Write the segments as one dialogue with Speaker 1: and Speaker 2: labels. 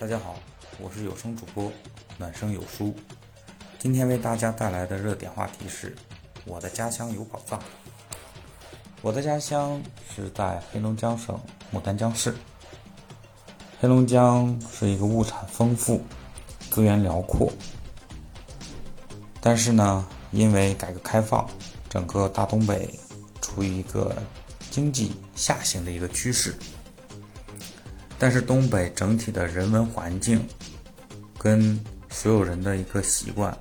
Speaker 1: 大家好，我是有声主播暖声有书，今天为大家带来的热点话题是：我的家乡有宝藏。我的家乡是在黑龙江省牡丹江市。黑龙江是一个物产丰富、资源辽阔，但是呢，因为改革开放，整个大东北处于一个经济下行的一个趋势。但是东北整体的人文环境，跟所有人的一个习惯，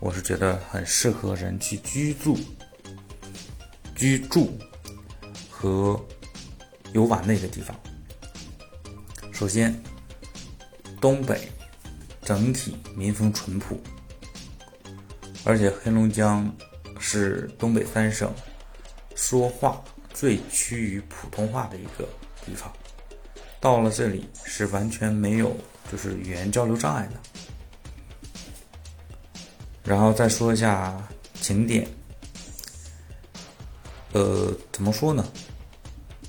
Speaker 1: 我是觉得很适合人去居住、居住和游玩的一个地方。首先，东北整体民风淳朴，而且黑龙江是东北三省说话最趋于普通话的一个地方。到了这里是完全没有就是语言交流障碍的。然后再说一下景点，呃，怎么说呢？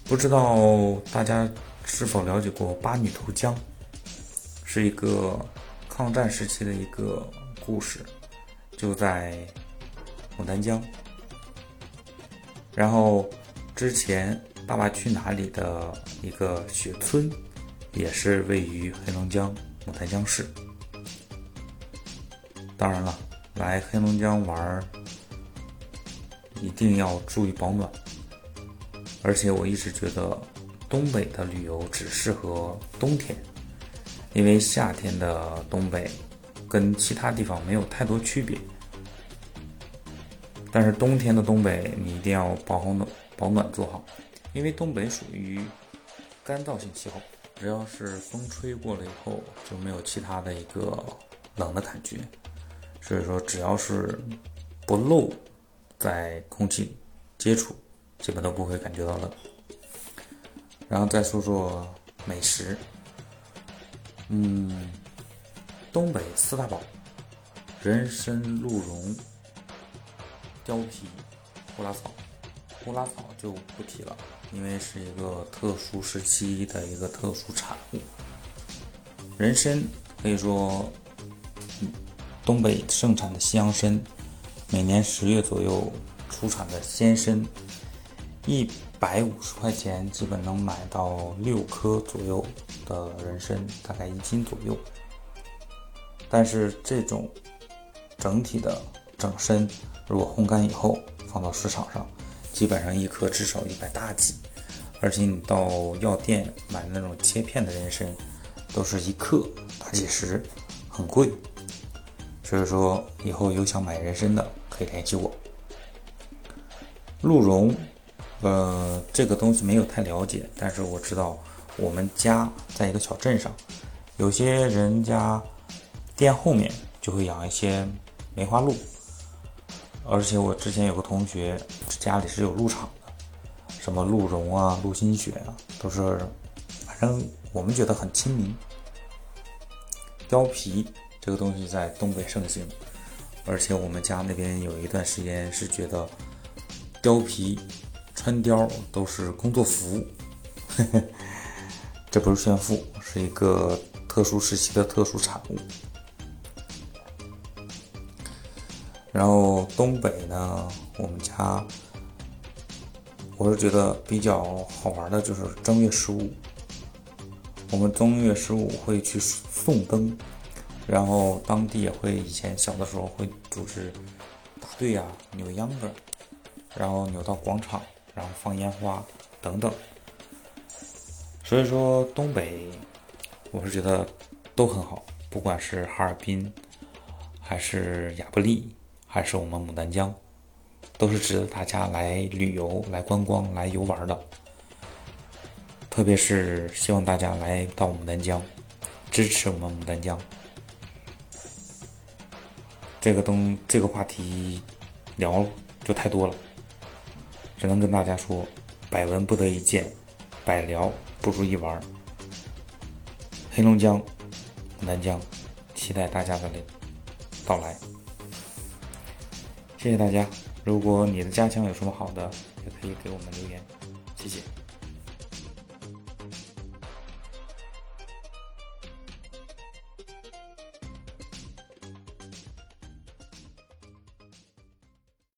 Speaker 1: 不知道大家是否了解过八女投江，是一个抗战时期的一个故事，就在牡丹江。然后之前。《爸爸去哪里》的一个雪村，也是位于黑龙江牡丹江市。当然了，来黑龙江玩儿一定要注意保暖。而且我一直觉得，东北的旅游只适合冬天，因为夏天的东北跟其他地方没有太多区别。但是冬天的东北，你一定要保好暖，保暖做好。因为东北属于干燥性气候，只要是风吹过了以后，就没有其他的一个冷的感觉。所以说，只要是不露在空气接触，基本都不会感觉到冷。然后再说说美食，嗯，东北四大宝：人参、鹿茸、貂皮、呼啦草。呼啦草就不提了，因为是一个特殊时期的一个特殊产物。人参可以说，东北盛产的西洋参，每年十月左右出产的鲜参，一百五十块钱基本能买到六颗左右的人参，大概一斤左右。但是这种整体的整参，如果烘干以后放到市场上，基本上一颗至少一百大几，而且你到药店买那种切片的人参，都是一克大几十，很贵。所以说以后有想买人参的可以联系我。鹿茸，呃，这个东西没有太了解，但是我知道我们家在一个小镇上，有些人家店后面就会养一些梅花鹿。而且我之前有个同学家里是有鹿场的，什么鹿茸啊、鹿心血啊，都是，反正我们觉得很亲民。貂皮这个东西在东北盛行，而且我们家那边有一段时间是觉得貂皮穿貂都是工作服，这不是炫富，是一个特殊时期的特殊产物。然后东北呢，我们家我是觉得比较好玩的，就是正月十五。我们正月十五会去送灯，然后当地也会以前小的时候会组织大队啊扭秧歌，然后扭到广场，然后放烟花等等。所以说东北，我是觉得都很好，不管是哈尔滨还是亚布力。还是我们牡丹江，都是值得大家来旅游、来观光、来游玩的。特别是希望大家来到牡丹江，支持我们牡丹江。这个东这个话题聊就太多了，只能跟大家说：百闻不得一见，百聊不如一玩。黑龙江、牡丹江，期待大家的到来。谢谢大家！如果你的家乡有什么好的，也可以给我们留言，谢谢。